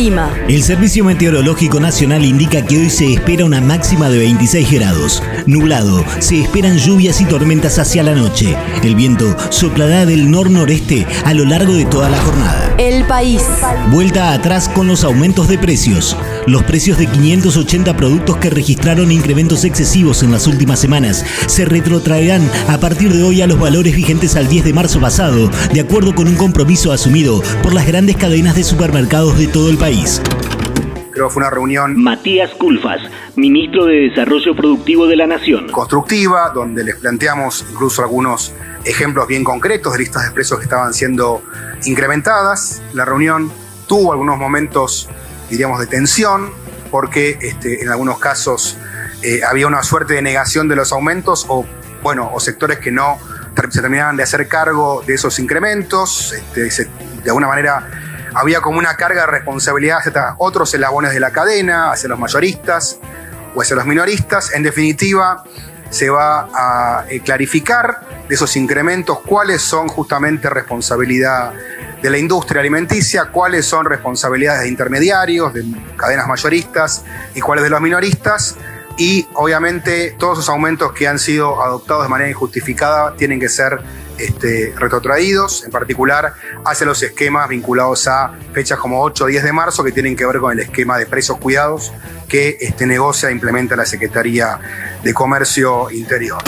El clima. El Servicio Meteorológico Nacional indica que hoy se espera una máxima de 26 grados. Nublado, se esperan lluvias y tormentas hacia la noche. El viento soplará del nor-noreste a lo largo de toda la jornada. El país. Vuelta atrás con los aumentos de precios. Los precios de 580 productos que registraron incrementos excesivos en las últimas semanas se retrotraerán a partir de hoy a los valores vigentes al 10 de marzo pasado, de acuerdo con un compromiso asumido por las grandes cadenas de supermercados de todo el país. Creo que fue una reunión Matías Culfas, ministro de Desarrollo Productivo de la Nación. constructiva, donde les planteamos incluso algunos ejemplos bien concretos de listas de precios que estaban siendo incrementadas. La reunión tuvo algunos momentos, diríamos, de tensión, porque este, en algunos casos eh, había una suerte de negación de los aumentos o, bueno, o sectores que no se terminaban de hacer cargo de esos incrementos. Este, se- de alguna manera había como una carga de responsabilidad hacia otros eslabones de la cadena, hacia los mayoristas o hacia los minoristas. En definitiva, se va a eh, clarificar de esos incrementos cuáles son justamente responsabilidad de la industria alimenticia, cuáles son responsabilidades de intermediarios, de cadenas mayoristas y cuáles de los minoristas. Y obviamente todos esos aumentos que han sido adoptados de manera injustificada tienen que ser este, retrotraídos, en particular hacia los esquemas vinculados a fechas como 8 o 10 de marzo que tienen que ver con el esquema de precios cuidados que este, negocia e implementa la Secretaría de Comercio Interior.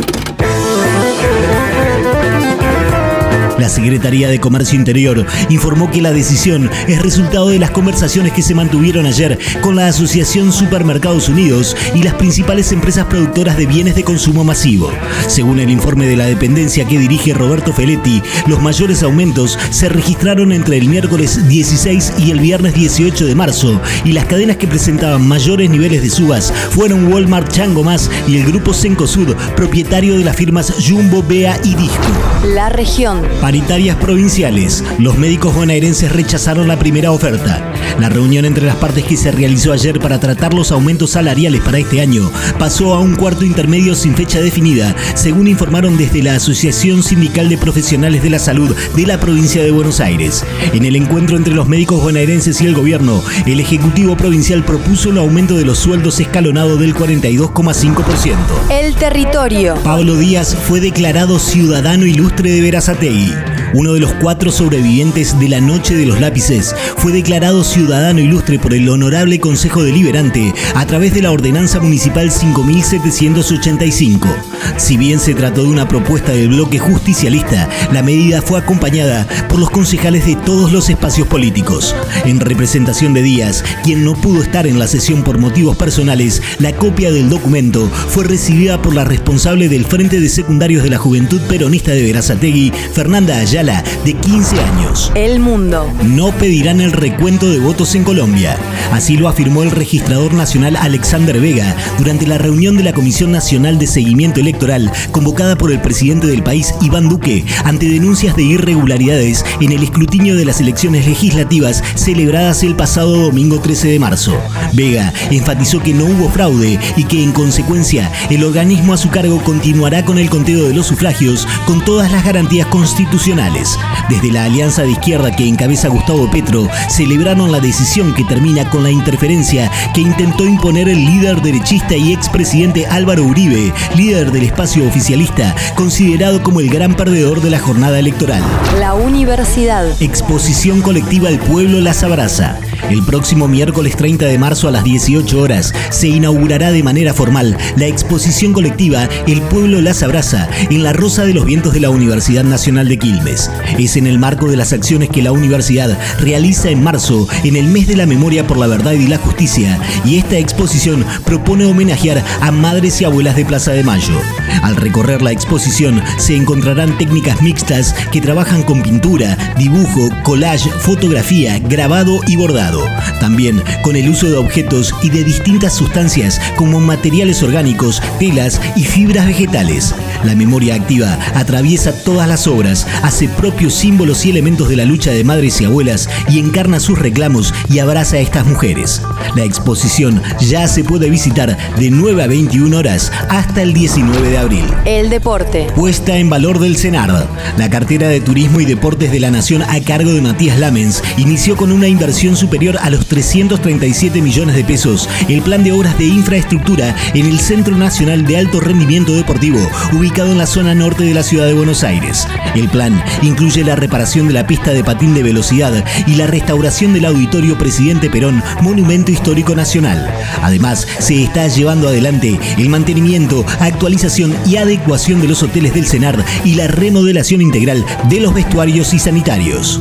La Secretaría de Comercio Interior informó que la decisión es resultado de las conversaciones que se mantuvieron ayer con la Asociación Supermercados Unidos y las principales empresas productoras de bienes de consumo masivo. Según el informe de la dependencia que dirige Roberto Feletti, los mayores aumentos se registraron entre el miércoles 16 y el viernes 18 de marzo y las cadenas que presentaban mayores niveles de subas fueron Walmart Chango Más y el grupo Cencosud, propietario de las firmas Jumbo, Bea y Disco. La región. Paritarias provinciales. Los médicos bonaerenses rechazaron la primera oferta. La reunión entre las partes que se realizó ayer para tratar los aumentos salariales para este año pasó a un cuarto intermedio sin fecha definida, según informaron desde la Asociación Sindical de Profesionales de la Salud de la provincia de Buenos Aires. En el encuentro entre los médicos bonaerenses y el gobierno, el Ejecutivo Provincial propuso el aumento de los sueldos escalonado del 42,5%. El territorio. Pablo Díaz fue declarado ciudadano ilustre de Verazategui. Uno de los cuatro sobrevivientes de la Noche de los Lápices fue declarado ciudadano ilustre por el Honorable Consejo Deliberante a través de la Ordenanza Municipal 5785. Si bien se trató de una propuesta del bloque justicialista, la medida fue acompañada por los concejales de todos los espacios políticos. En representación de Díaz, quien no pudo estar en la sesión por motivos personales, la copia del documento fue recibida por la responsable del Frente de Secundarios de la Juventud Peronista de Verazategui, Fernanda Ayala, de 15 años. El mundo. No pedirán el recuento de votos en Colombia. Así lo afirmó el registrador nacional Alexander Vega durante la reunión de la Comisión Nacional de Seguimiento Electoral convocada por el presidente del país, Iván Duque, ante denuncias de irregularidades en el escrutinio de las elecciones legislativas celebradas el pasado domingo 13 de marzo. Vega enfatizó que no hubo fraude y que en consecuencia el organismo a su cargo continuará con el conteo de los sufragios con todas las garantías constitucionales. Desde la alianza de izquierda que encabeza Gustavo Petro, celebraron la decisión que termina con la interferencia que intentó imponer el líder derechista y expresidente Álvaro Uribe, líder del espacio oficialista, considerado como el gran perdedor de la jornada electoral. La universidad. Exposición colectiva El Pueblo las abraza. El próximo miércoles 30 de marzo a las 18 horas se inaugurará de manera formal la exposición colectiva El Pueblo las abraza en la Rosa de los Vientos de la Universidad Nacional de Quilmes. Es en el marco de las acciones que la universidad realiza en marzo en el mes de la memoria por la verdad y la justicia y esta exposición propone homenajear a madres y abuelas de Plaza de Mayo. Al recorrer la exposición se encontrarán técnicas mixtas que trabajan con pintura, dibujo, collage, fotografía, grabado y bordado. También con el uso de objetos y de distintas sustancias como materiales orgánicos, telas y fibras vegetales. La memoria activa atraviesa todas las obras, hace propios símbolos y elementos de la lucha de madres y abuelas y encarna sus reclamos y abraza a estas mujeres. La exposición ya se puede visitar de 9 a 21 horas hasta el 19 de abril. El deporte. Puesta en valor del Senado. La cartera de Turismo y Deportes de la Nación a cargo de Matías Lamens inició con una inversión superior a los 337 millones de pesos el plan de obras de infraestructura en el Centro Nacional de Alto Rendimiento Deportivo, ubicado en la zona norte de la ciudad de Buenos Aires. El plan incluye la reparación de la pista de patín de velocidad y la restauración del Auditorio Presidente Perón, Monumento Histórico Nacional. Además, se está llevando adelante el mantenimiento, actualización y adecuación de los hoteles del CENAR y la remodelación integral de los vestuarios y sanitarios.